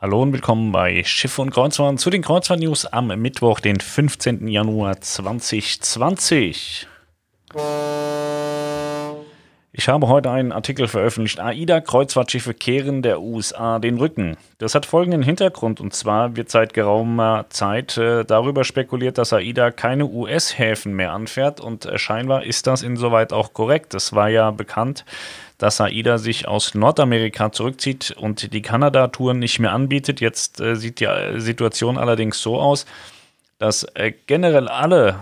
Hallo und willkommen bei Schiff und Kreuzfahrt zu den Kreuzfahrt-News am Mittwoch, den 15. Januar 2020. Ich habe heute einen Artikel veröffentlicht. AIDA-Kreuzfahrtschiffe kehren der USA den Rücken. Das hat folgenden Hintergrund und zwar wird seit geraumer Zeit äh, darüber spekuliert, dass AIDA keine US-Häfen mehr anfährt und äh, scheinbar ist das insoweit auch korrekt. Es war ja bekannt, dass AIDA sich aus Nordamerika zurückzieht und die Kanada-Touren nicht mehr anbietet. Jetzt äh, sieht die äh, Situation allerdings so aus, dass äh, generell alle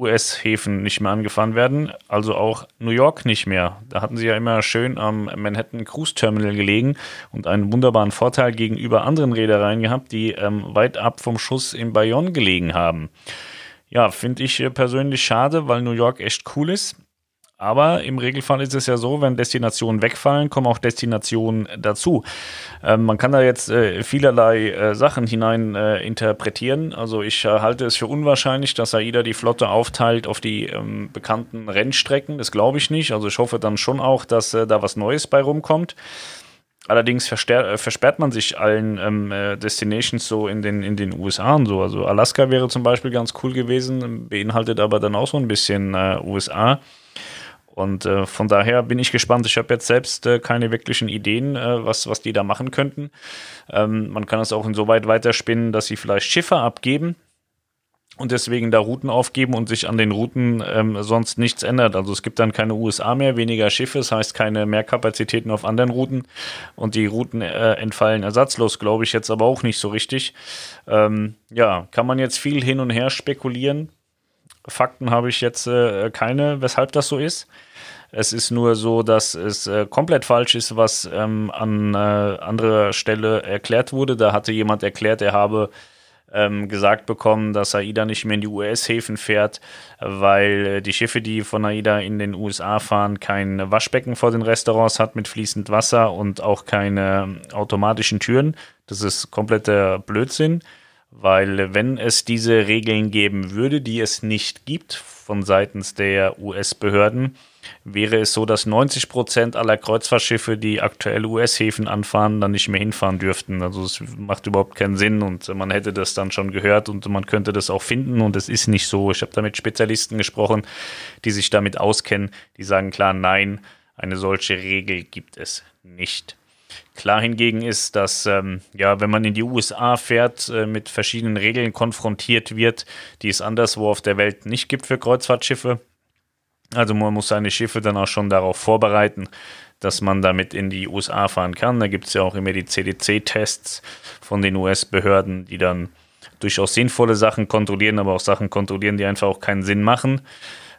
US-Häfen nicht mehr angefahren werden, also auch New York nicht mehr. Da hatten sie ja immer schön am Manhattan Cruise Terminal gelegen und einen wunderbaren Vorteil gegenüber anderen Reedereien gehabt, die ähm, weit ab vom Schuss in Bayonne gelegen haben. Ja, finde ich äh, persönlich schade, weil New York echt cool ist. Aber im Regelfall ist es ja so, wenn Destinationen wegfallen, kommen auch Destinationen dazu. Ähm, man kann da jetzt äh, vielerlei äh, Sachen hinein äh, interpretieren. Also ich äh, halte es für unwahrscheinlich, dass AIDA die Flotte aufteilt auf die ähm, bekannten Rennstrecken. Das glaube ich nicht. Also ich hoffe dann schon auch, dass äh, da was Neues bei rumkommt. Allerdings äh, versperrt man sich allen ähm, äh, Destinations so in den, in den USA und so. Also Alaska wäre zum Beispiel ganz cool gewesen, beinhaltet aber dann auch so ein bisschen USA. Und äh, von daher bin ich gespannt. Ich habe jetzt selbst äh, keine wirklichen Ideen, äh, was, was die da machen könnten. Ähm, man kann es auch insoweit weiterspinnen, dass sie vielleicht Schiffe abgeben und deswegen da Routen aufgeben und sich an den Routen ähm, sonst nichts ändert. Also es gibt dann keine USA mehr, weniger Schiffe, das heißt keine Mehrkapazitäten auf anderen Routen und die Routen äh, entfallen ersatzlos, glaube ich jetzt aber auch nicht so richtig. Ähm, ja, kann man jetzt viel hin und her spekulieren. Fakten habe ich jetzt äh, keine, weshalb das so ist. Es ist nur so, dass es äh, komplett falsch ist, was ähm, an äh, anderer Stelle erklärt wurde. Da hatte jemand erklärt, er habe ähm, gesagt bekommen, dass AIDA nicht mehr in die US-Häfen fährt, weil äh, die Schiffe, die von AIDA in den USA fahren, kein Waschbecken vor den Restaurants hat mit fließend Wasser und auch keine automatischen Türen. Das ist kompletter Blödsinn. Weil wenn es diese Regeln geben würde, die es nicht gibt von seitens der US-Behörden, wäre es so, dass 90 Prozent aller Kreuzfahrtschiffe, die aktuell US-Häfen anfahren, dann nicht mehr hinfahren dürften. Also es macht überhaupt keinen Sinn und man hätte das dann schon gehört und man könnte das auch finden und es ist nicht so. Ich habe da mit Spezialisten gesprochen, die sich damit auskennen, die sagen klar, nein, eine solche Regel gibt es nicht. Klar hingegen ist, dass ähm, ja, wenn man in die USA fährt, äh, mit verschiedenen Regeln konfrontiert wird, die es anderswo auf der Welt nicht gibt für Kreuzfahrtschiffe. Also man muss seine Schiffe dann auch schon darauf vorbereiten, dass man damit in die USA fahren kann. Da gibt es ja auch immer die CDC-Tests von den US-Behörden, die dann durchaus sinnvolle Sachen kontrollieren, aber auch Sachen kontrollieren, die einfach auch keinen Sinn machen.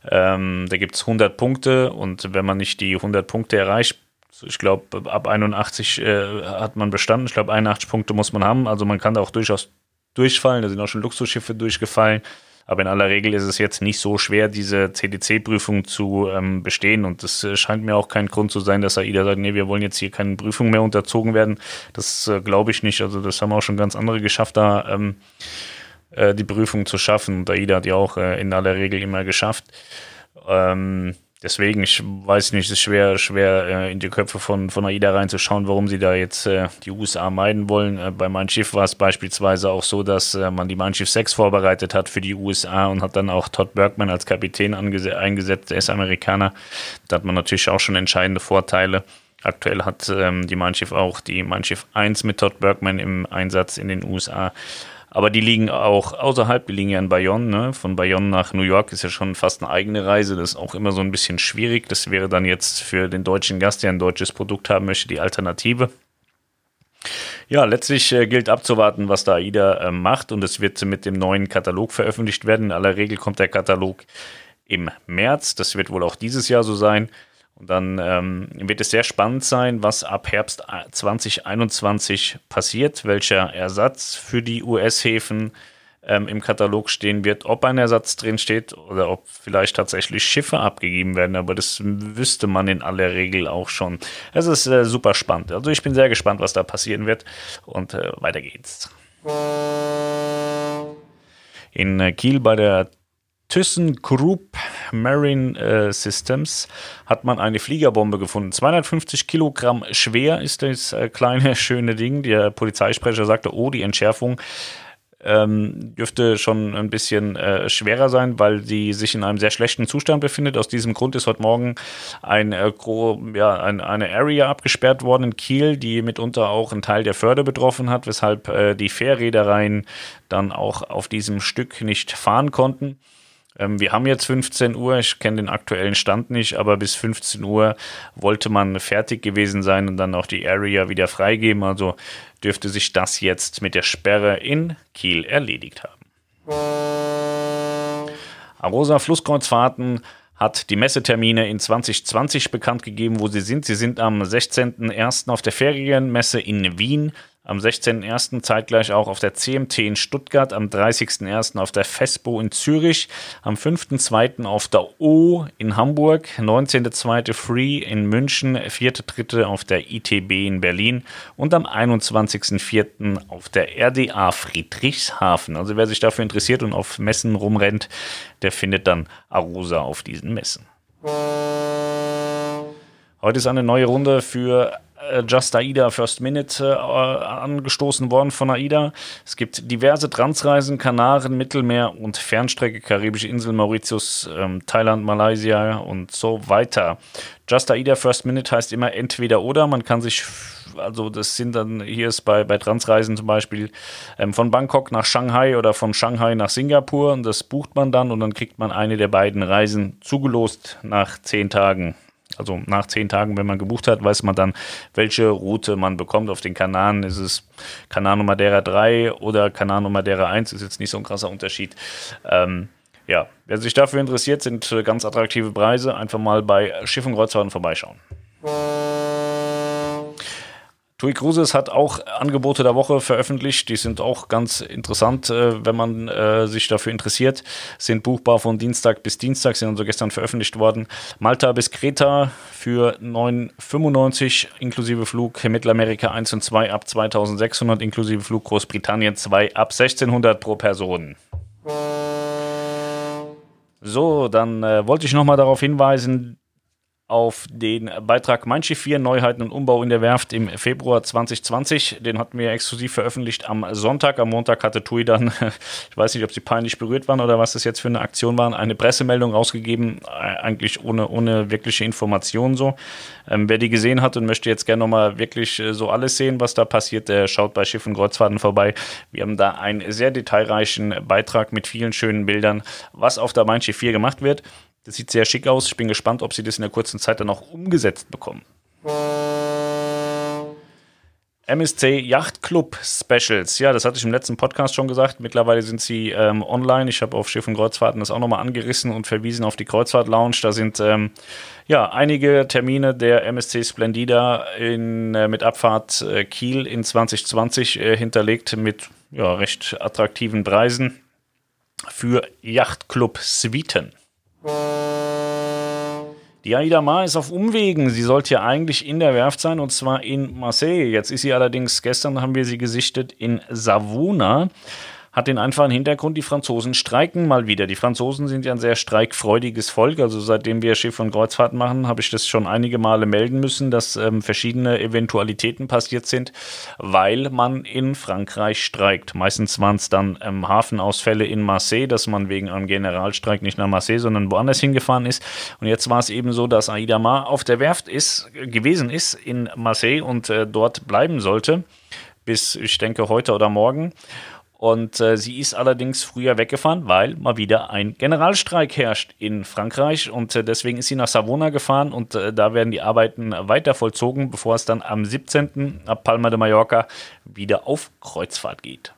Ähm, da gibt es 100 Punkte und wenn man nicht die 100 Punkte erreicht, ich glaube, ab 81 äh, hat man bestanden. Ich glaube, 81 Punkte muss man haben. Also man kann da auch durchaus durchfallen. Da sind auch schon Luxusschiffe durchgefallen. Aber in aller Regel ist es jetzt nicht so schwer, diese CDC-Prüfung zu ähm, bestehen. Und das äh, scheint mir auch kein Grund zu sein, dass AIDA sagt, nee, wir wollen jetzt hier keine Prüfung mehr unterzogen werden. Das äh, glaube ich nicht. Also das haben auch schon ganz andere geschafft, da ähm, äh, die Prüfung zu schaffen. Und AIDA hat ja auch äh, in aller Regel immer geschafft. Ähm, Deswegen, ich weiß nicht, es ist schwer, schwer äh, in die Köpfe von, von AIDA reinzuschauen, warum sie da jetzt äh, die USA meiden wollen. Äh, bei Mein Schiff war es beispielsweise auch so, dass äh, man die Mein Schiff 6 vorbereitet hat für die USA und hat dann auch Todd Bergman als Kapitän eingesetzt, der ist Amerikaner. Da hat man natürlich auch schon entscheidende Vorteile. Aktuell hat ähm, die Mein Schiff auch die Mein Schiff 1 mit Todd Bergman im Einsatz in den USA. Aber die liegen auch außerhalb, die liegen ja in Bayonne. Ne? Von Bayonne nach New York ist ja schon fast eine eigene Reise. Das ist auch immer so ein bisschen schwierig. Das wäre dann jetzt für den deutschen Gast, der ein deutsches Produkt haben möchte, die Alternative. Ja, letztlich äh, gilt abzuwarten, was da AIDA äh, macht und es wird mit dem neuen Katalog veröffentlicht werden. In aller Regel kommt der Katalog im März. Das wird wohl auch dieses Jahr so sein. Und dann ähm, wird es sehr spannend sein, was ab Herbst 2021 passiert, welcher Ersatz für die US-Häfen ähm, im Katalog stehen wird, ob ein Ersatz drin steht oder ob vielleicht tatsächlich Schiffe abgegeben werden. Aber das wüsste man in aller Regel auch schon. Es ist äh, super spannend. Also ich bin sehr gespannt, was da passieren wird. Und äh, weiter geht's. In Kiel bei der ThyssenKrupp Marine äh, Systems hat man eine Fliegerbombe gefunden. 250 Kilogramm schwer ist das äh, kleine, schöne Ding. Der Polizeisprecher sagte, oh, die Entschärfung ähm, dürfte schon ein bisschen äh, schwerer sein, weil sie sich in einem sehr schlechten Zustand befindet. Aus diesem Grund ist heute Morgen ein, äh, ja, ein, eine Area abgesperrt worden in Kiel, die mitunter auch einen Teil der Förde betroffen hat, weshalb äh, die Fährreedereien dann auch auf diesem Stück nicht fahren konnten. Ähm, wir haben jetzt 15 Uhr, ich kenne den aktuellen Stand nicht, aber bis 15 Uhr wollte man fertig gewesen sein und dann auch die Area wieder freigeben. Also dürfte sich das jetzt mit der Sperre in Kiel erledigt haben. Arosa Flusskreuzfahrten hat die Messetermine in 2020 bekannt gegeben, wo sie sind. Sie sind am 16.01. auf der Ferienmesse in Wien, am 16.01. zeitgleich auch auf der CMT in Stuttgart, am 30.01. auf der FESPO in Zürich, am 5.02. auf der O in Hamburg, 19.02. Free in München, 4.03. auf der ITB in Berlin und am 21.04. auf der RDA Friedrichshafen. Also wer sich dafür interessiert und auf Messen rumrennt, der findet dann Arosa auf diesen Messen. Heute ist eine neue Runde für Just AIDA First Minute äh, angestoßen worden von AIDA. Es gibt diverse Transreisen, Kanaren, Mittelmeer und Fernstrecke, Karibische Insel, Mauritius, ähm, Thailand, Malaysia und so weiter. Just AIDA First Minute heißt immer entweder oder. Man kann sich also das sind dann, hier ist bei, bei Transreisen zum Beispiel ähm, von Bangkok nach Shanghai oder von Shanghai nach Singapur und das bucht man dann und dann kriegt man eine der beiden Reisen zugelost nach zehn Tagen. Also nach zehn Tagen, wenn man gebucht hat, weiß man dann, welche Route man bekommt. Auf den Kanaren ist es Canano Madeira 3 oder Canano Madeira 1, ist jetzt nicht so ein krasser Unterschied. Ähm, ja, wer sich dafür interessiert, sind ganz attraktive Preise. Einfach mal bei Schiff und Kreuzfahrten vorbeischauen. TUI Cruises hat auch Angebote der Woche veröffentlicht. Die sind auch ganz interessant, äh, wenn man äh, sich dafür interessiert. Sind buchbar von Dienstag bis Dienstag, sind also gestern veröffentlicht worden. Malta bis Kreta für 9,95 inklusive Flug Mittelamerika 1 und 2 ab 2600 inklusive Flug Großbritannien 2 ab 1600 pro Person. So, dann äh, wollte ich nochmal darauf hinweisen, auf den Beitrag Mein Schiff 4 Neuheiten und Umbau in der Werft im Februar 2020. Den hatten wir exklusiv veröffentlicht am Sonntag. Am Montag hatte TUI dann, ich weiß nicht, ob sie peinlich berührt waren oder was das jetzt für eine Aktion war, eine Pressemeldung rausgegeben, eigentlich ohne, ohne wirkliche Informationen so. Ähm, wer die gesehen hat und möchte jetzt gerne nochmal wirklich äh, so alles sehen, was da passiert, der schaut bei Schiff und Kreuzfahrten vorbei. Wir haben da einen sehr detailreichen Beitrag mit vielen schönen Bildern, was auf der Mein Schiff 4 gemacht wird. Das sieht sehr schick aus. Ich bin gespannt, ob sie das in der kurzen Zeit dann auch umgesetzt bekommen. MSC Yacht Club Specials. Ja, das hatte ich im letzten Podcast schon gesagt. Mittlerweile sind sie ähm, online. Ich habe auf Schiff und Kreuzfahrten das auch nochmal angerissen und verwiesen auf die Kreuzfahrt Lounge. Da sind ähm, ja einige Termine der MSC Splendida in, äh, mit Abfahrt äh, Kiel in 2020 äh, hinterlegt mit ja, recht attraktiven Preisen für Yachtclub Suiten. Die Aida Mar ist auf Umwegen. Sie sollte ja eigentlich in der Werft sein und zwar in Marseille. Jetzt ist sie allerdings, gestern haben wir sie gesichtet in Savona hat den einfachen Hintergrund, die Franzosen streiken mal wieder. Die Franzosen sind ja ein sehr streikfreudiges Volk. Also seitdem wir Schiff- und Kreuzfahrt machen, habe ich das schon einige Male melden müssen, dass ähm, verschiedene Eventualitäten passiert sind, weil man in Frankreich streikt. Meistens waren es dann ähm, Hafenausfälle in Marseille, dass man wegen einem Generalstreik nicht nach Marseille, sondern woanders hingefahren ist. Und jetzt war es eben so, dass Aida Mar auf der Werft ist, gewesen ist in Marseille und äh, dort bleiben sollte bis, ich denke, heute oder morgen. Und äh, sie ist allerdings früher weggefahren, weil mal wieder ein Generalstreik herrscht in Frankreich. Und äh, deswegen ist sie nach Savona gefahren und äh, da werden die Arbeiten weiter vollzogen, bevor es dann am 17. ab Palma de Mallorca wieder auf Kreuzfahrt geht.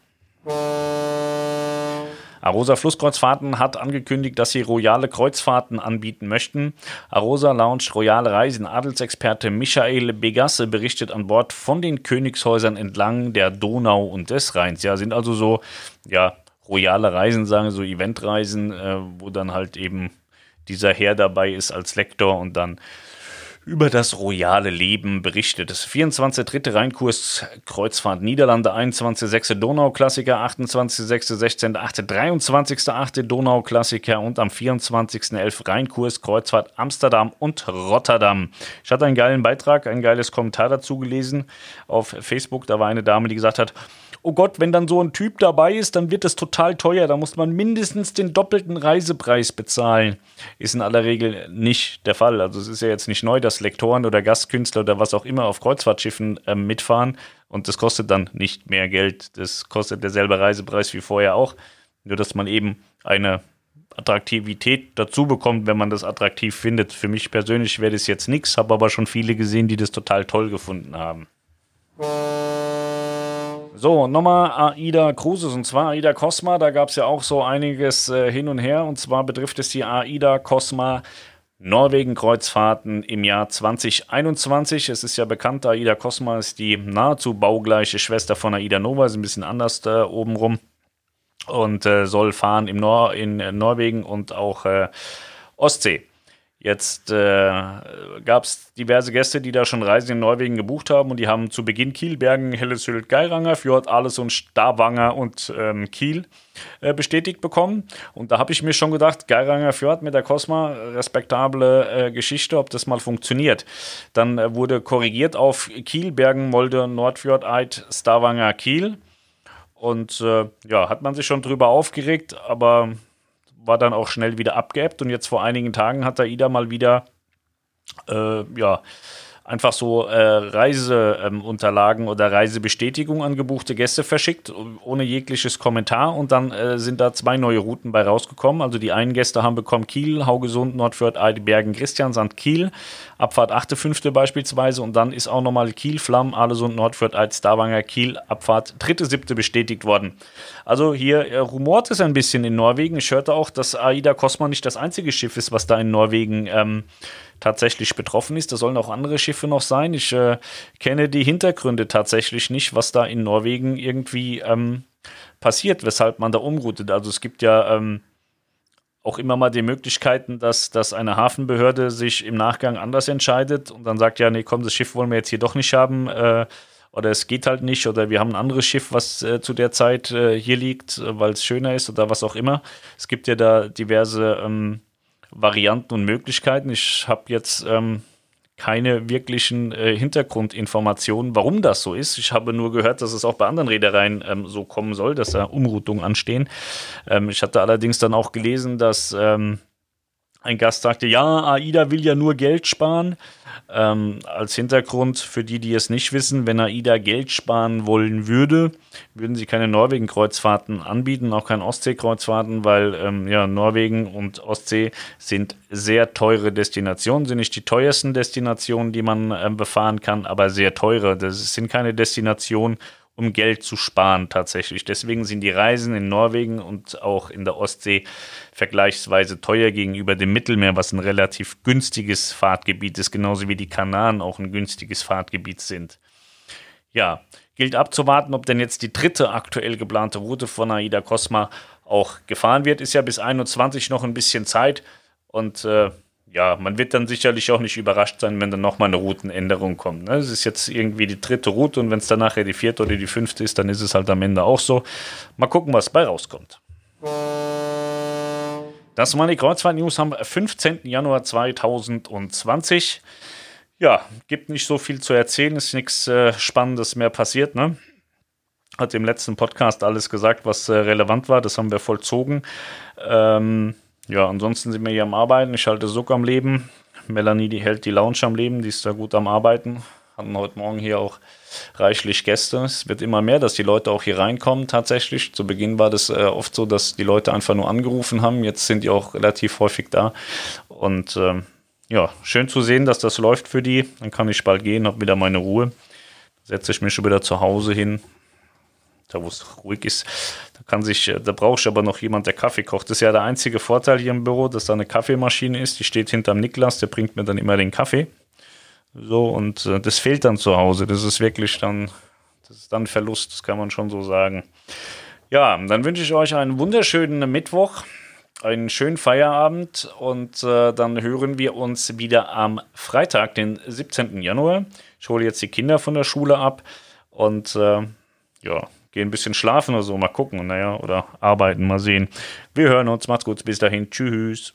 Arosa Flusskreuzfahrten hat angekündigt, dass sie royale Kreuzfahrten anbieten möchten. Arosa Lounge Royale Reisen Adelsexperte Michael Begasse berichtet an Bord von den Königshäusern entlang der Donau und des Rheins. Ja, sind also so, ja, royale Reisen, sagen so Eventreisen, äh, wo dann halt eben dieser Herr dabei ist als Lektor und dann über das royale Leben berichtet. Das 24.3. Rheinkurs Kreuzfahrt Niederlande, 21.6. Donauklassiker, 28.6. 16.8. 23.8. Donauklassiker und am 24.11. Rheinkurs Kreuzfahrt Amsterdam und Rotterdam. Ich hatte einen geilen Beitrag, ein geiles Kommentar dazu gelesen auf Facebook. Da war eine Dame, die gesagt hat, oh Gott, wenn dann so ein Typ dabei ist, dann wird es total teuer. Da muss man mindestens den doppelten Reisepreis bezahlen. Ist in aller Regel nicht der Fall. Also es ist ja jetzt nicht neu, dass Lektoren oder Gastkünstler oder was auch immer auf Kreuzfahrtschiffen äh, mitfahren. Und das kostet dann nicht mehr Geld. Das kostet derselbe Reisepreis wie vorher auch. Nur dass man eben eine Attraktivität dazu bekommt, wenn man das attraktiv findet. Für mich persönlich wäre das jetzt nichts, habe aber schon viele gesehen, die das total toll gefunden haben. So, nochmal AIDA Cruises und zwar AIDA Cosma. Da gab es ja auch so einiges äh, hin und her und zwar betrifft es die AIDA Cosma Norwegen-Kreuzfahrten im Jahr 2021. Es ist ja bekannt, AIDA Cosma ist die nahezu baugleiche Schwester von AIDA Nova, ist ein bisschen anders da oben rum und äh, soll fahren im Nor in Norwegen und auch äh, Ostsee. Jetzt äh, gab es diverse Gäste, die da schon Reisen in Norwegen gebucht haben und die haben zu Beginn Kiel, Bergen, Hellessylt, Geiranger, Fjord, Alles und Stavanger und ähm, Kiel äh, bestätigt bekommen. Und da habe ich mir schon gedacht, Geiranger Fjord mit der Cosma, respektable äh, Geschichte, ob das mal funktioniert. Dann äh, wurde korrigiert auf Kiel, Bergen, Molde, Nordfjord, Eid, Stavanger, Kiel. Und äh, ja, hat man sich schon drüber aufgeregt, aber war dann auch schnell wieder abgeebbt und jetzt vor einigen Tagen hat AIDA mal wieder äh, ja, einfach so äh, Reiseunterlagen ähm, oder Reisebestätigung an gebuchte Gäste verschickt, ohne jegliches Kommentar. Und dann äh, sind da zwei neue Routen bei rausgekommen. Also die einen Gäste haben bekommen Kiel, Haugesund, Nordfjord, Eidebergen, Christiansand, Kiel. Abfahrt 8.5. beispielsweise. Und dann ist auch nochmal Kiel, Flamm, Alesund, Nordfjord, Eid, Stavanger, Kiel, Abfahrt 3.7. bestätigt worden. Also hier äh, rumort es ein bisschen in Norwegen. Ich hörte auch, dass Aida Cosma nicht das einzige Schiff ist, was da in Norwegen ähm, tatsächlich betroffen ist. Da sollen auch andere Schiffe noch sein. Ich äh, kenne die Hintergründe tatsächlich nicht, was da in Norwegen irgendwie ähm, passiert, weshalb man da umroutet. Also es gibt ja ähm, auch immer mal die Möglichkeiten, dass, dass eine Hafenbehörde sich im Nachgang anders entscheidet und dann sagt, ja, nee, komm, das Schiff wollen wir jetzt hier doch nicht haben. Äh, oder es geht halt nicht oder wir haben ein anderes Schiff, was äh, zu der Zeit äh, hier liegt, äh, weil es schöner ist oder was auch immer. Es gibt ja da diverse ähm, Varianten und Möglichkeiten. Ich habe jetzt ähm, keine wirklichen äh, Hintergrundinformationen, warum das so ist. Ich habe nur gehört, dass es auch bei anderen Reedereien ähm, so kommen soll, dass da Umroutungen anstehen. Ähm, ich hatte allerdings dann auch gelesen, dass ähm, ein Gast sagte, ja, AIDA will ja nur Geld sparen. Ähm, als Hintergrund für die, die es nicht wissen, wenn AIDA Geld sparen wollen würde, würden sie keine Norwegen-Kreuzfahrten anbieten, auch keine Ostsee-Kreuzfahrten, weil ähm, ja, Norwegen und Ostsee sind sehr teure Destinationen, sind nicht die teuersten Destinationen, die man äh, befahren kann, aber sehr teure. Das sind keine Destinationen, um Geld zu sparen tatsächlich. Deswegen sind die Reisen in Norwegen und auch in der Ostsee vergleichsweise teuer gegenüber dem Mittelmeer, was ein relativ günstiges Fahrtgebiet ist, genauso wie die Kanaren auch ein günstiges Fahrtgebiet sind. Ja, gilt abzuwarten, ob denn jetzt die dritte aktuell geplante Route von Aida Cosma auch gefahren wird. Ist ja bis 21 noch ein bisschen Zeit und äh, ja, man wird dann sicherlich auch nicht überrascht sein, wenn dann nochmal eine Routenänderung kommt. Ne? Es ist jetzt irgendwie die dritte Route und wenn es dann nachher die vierte oder die fünfte ist, dann ist es halt am Ende auch so. Mal gucken, was bei rauskommt. Das waren die Kreuzfahrt-News am 15. Januar 2020. Ja, gibt nicht so viel zu erzählen, ist nichts äh, Spannendes mehr passiert. Ne? Hat im letzten Podcast alles gesagt, was äh, relevant war. Das haben wir vollzogen. Ähm, ja, ansonsten sind wir hier am Arbeiten. Ich halte Suck am Leben. Melanie, die hält die Lounge am Leben. Die ist da gut am Arbeiten. Hatten heute Morgen hier auch reichlich Gäste. Es wird immer mehr, dass die Leute auch hier reinkommen tatsächlich. Zu Beginn war das äh, oft so, dass die Leute einfach nur angerufen haben. Jetzt sind die auch relativ häufig da. Und äh, ja, schön zu sehen, dass das läuft für die. Dann kann ich bald gehen, habe wieder meine Ruhe. Setze ich mich schon wieder zu Hause hin, da wo es ruhig ist. Da kann sich, äh, da brauche ich aber noch jemand, der Kaffee kocht. Das ist ja der einzige Vorteil hier im Büro, dass da eine Kaffeemaschine ist. Die steht hinterm Niklas, der bringt mir dann immer den Kaffee. So, und äh, das fehlt dann zu Hause. Das ist wirklich dann, das ist dann Verlust, das kann man schon so sagen. Ja, dann wünsche ich euch einen wunderschönen Mittwoch einen schönen Feierabend und äh, dann hören wir uns wieder am Freitag, den 17. Januar. Ich hole jetzt die Kinder von der Schule ab und äh, ja, gehe ein bisschen schlafen oder so, mal gucken, naja, oder arbeiten, mal sehen. Wir hören uns, macht's gut, bis dahin, tschüss.